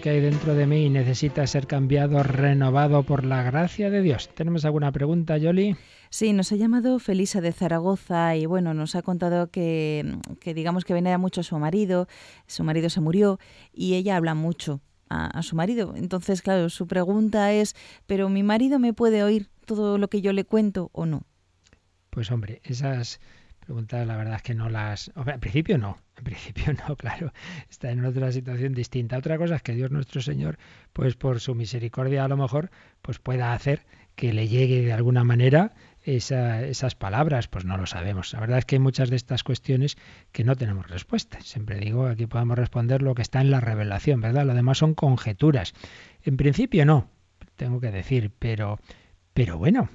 lo que hay dentro de mí necesita ser cambiado, renovado por la gracia de Dios. ¿Tenemos alguna pregunta, Yoli? Sí, nos ha llamado Felisa de Zaragoza y bueno, nos ha contado que, que digamos que venía mucho a su marido, su marido se murió y ella habla mucho a, a su marido. Entonces, claro, su pregunta es, ¿pero mi marido me puede oír todo lo que yo le cuento o no? Pues hombre, esas preguntas la verdad es que no las... En principio no, en principio no, claro, está en otra situación distinta. Otra cosa es que Dios nuestro Señor, pues por su misericordia a lo mejor, pues pueda hacer que le llegue de alguna manera esas palabras, pues no lo sabemos. La verdad es que hay muchas de estas cuestiones que no tenemos respuesta. Siempre digo, aquí podemos responder lo que está en la revelación, ¿verdad? Lo demás son conjeturas. En principio no, tengo que decir, pero pero bueno,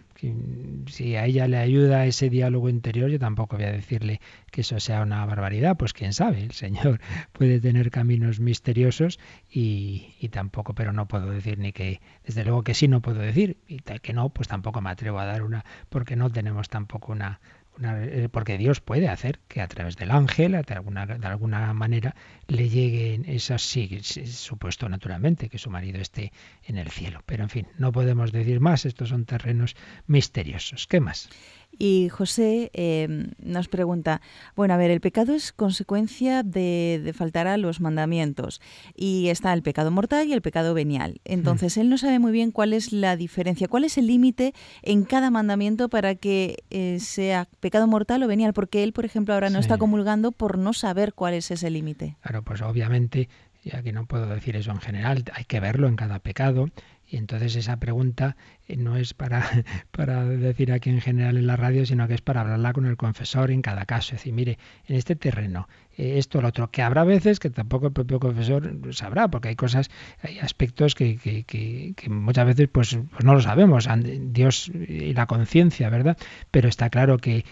si a ella le ayuda ese diálogo interior, yo tampoco voy a decirle que eso sea una barbaridad, pues quién sabe, el Señor puede tener caminos misteriosos y, y tampoco, pero no puedo decir ni que, desde luego que sí no puedo decir, y que no, pues tampoco me atrevo a dar una, porque no tenemos tampoco una, eh, porque Dios puede hacer que a través del ángel, de alguna, de alguna manera, le lleguen esas, sí, supuesto naturalmente que su marido esté en el cielo. Pero en fin, no podemos decir más, estos son terrenos misteriosos. ¿Qué más? Y José em, nos pregunta, bueno, a ver, el pecado es consecuencia de, faltar a los mandamientos. Y está el pecado mortal y el pecado venial. Entonces, él no sabe muy bien cuál es la diferencia, cuál es el límite en cada mandamiento para que eh, sea pecado mortal o venial, porque él, por ejemplo, ahora no está comulgando por no saber cuál es ese límite. Claro, pues obviamente ya que no puedo decir eso en general, hay que verlo en cada pecado Y entonces esa pregunta eh, no es para, para decir aquí en general en la radio, sino que es para hablarla con el confesor en cada caso. Es decir, mire, en este terreno, eh, esto, lo otro, que habrá veces que tampoco el propio confesor sabrá, porque hay cosas, hay aspectos que, que, que, muchas veces pues, pues, no lo sabemos, Dios y la conciencia, ¿verdad? Pero está claro que,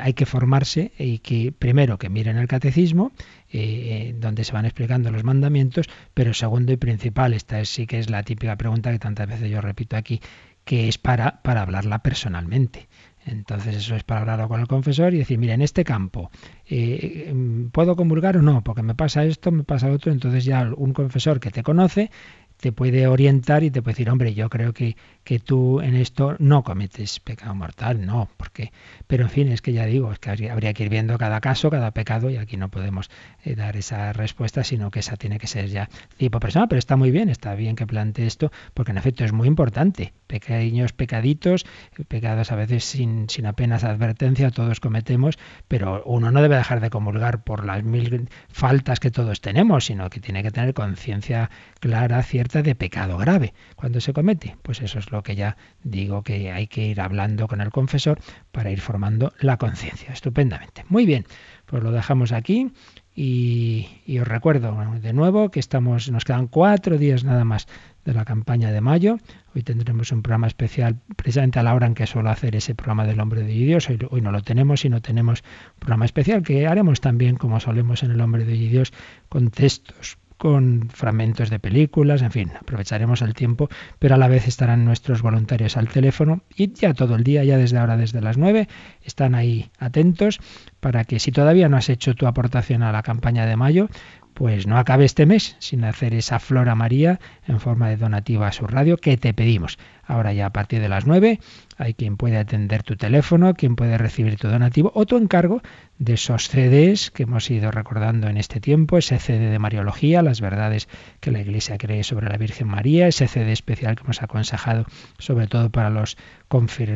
hay que formarse y que primero que miren el catecismo, eh, donde se van explicando los mandamientos, pero segundo y principal, esta es, sí que es la típica pregunta que tantas veces yo repito aquí, que es para, para hablarla personalmente. Entonces eso es para hablarlo con el confesor y decir, mira, en este campo, eh, ¿puedo comulgar o no? Porque me pasa esto, me pasa otro. Entonces ya un confesor que te conoce te puede orientar y te puede decir, hombre, yo creo que, que tú en esto no cometes pecado mortal, no, porque, pero en fin, es que ya digo, es que habría, que ir viendo cada caso, cada pecado, y aquí no podemos eh, dar esa respuesta, sino que esa tiene que ser ya tipo personal, pero está muy bien, está bien que plantee esto, porque en efecto es muy importante. Pequeños pecaditos, pecados a veces sin, sin apenas advertencia, todos cometemos, pero uno no debe dejar de comulgar por las mil faltas que todos tenemos, sino que tiene que tener conciencia clara, cierta, de pecado grave cuando se comete. Pues eso es lo que ya digo que hay que ir hablando con el confesor para ir formando la conciencia. Estupendamente. Muy bien, pues lo dejamos aquí. Y, y, os recuerdo de nuevo que estamos, nos quedan cuatro días nada más de la campaña de mayo. Hoy tendremos un programa especial precisamente a la hora en que suelo hacer ese programa del hombre de Dios. Hoy, hoy no lo tenemos y no tenemos un programa especial que haremos también como solemos en el hombre de Dios con textos con fragmentos de películas, en fin, aprovecharemos el tiempo, pero a la vez estarán nuestros voluntarios al teléfono y ya todo el día, ya desde ahora, desde las 9, están ahí atentos para que si todavía no has hecho tu aportación a la campaña de mayo, pues no acabe este mes sin hacer esa flor a María en forma de donativa a su radio que te pedimos. Ahora ya a partir de las 9 hay quien puede atender tu teléfono, quien puede recibir tu donativo o tu encargo de esos CDs que hemos ido recordando en este tiempo, ese CD de Mariología, las verdades que la Iglesia cree sobre la Virgen María, ese CD especial que hemos aconsejado sobre todo para los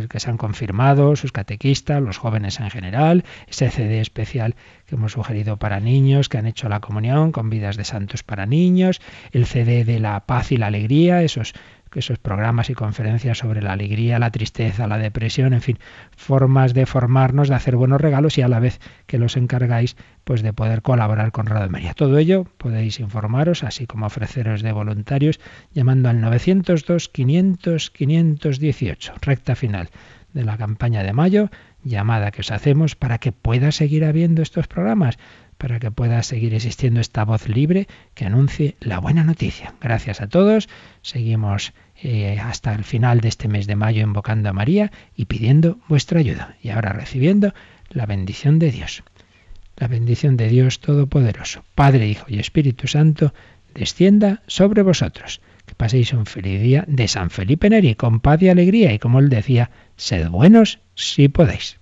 que se han confirmado, sus catequistas, los jóvenes en general, ese CD especial que hemos sugerido para niños que han hecho la comunión con vidas de santos para niños, el CD de la paz y la alegría, esos esos programas y conferencias sobre la alegría, la tristeza, la depresión, en fin, formas de formarnos, de hacer buenos regalos y a la vez que los encargáis, pues de poder colaborar con Radio María. Todo ello podéis informaros, así como ofreceros de voluntarios, llamando al 902 500 518, recta final de la campaña de mayo, llamada que os hacemos para que pueda seguir habiendo estos programas para que pueda seguir existiendo esta voz libre que anuncie la buena noticia. Gracias a todos. Seguimos eh, hasta el final de este mes de mayo invocando a María y pidiendo vuestra ayuda. Y ahora recibiendo la bendición de Dios. La bendición de Dios Todopoderoso, Padre, Hijo y Espíritu Santo, descienda sobre vosotros. Que paséis un feliz día de San Felipe Neri con paz y alegría y como él decía, sed buenos si podéis.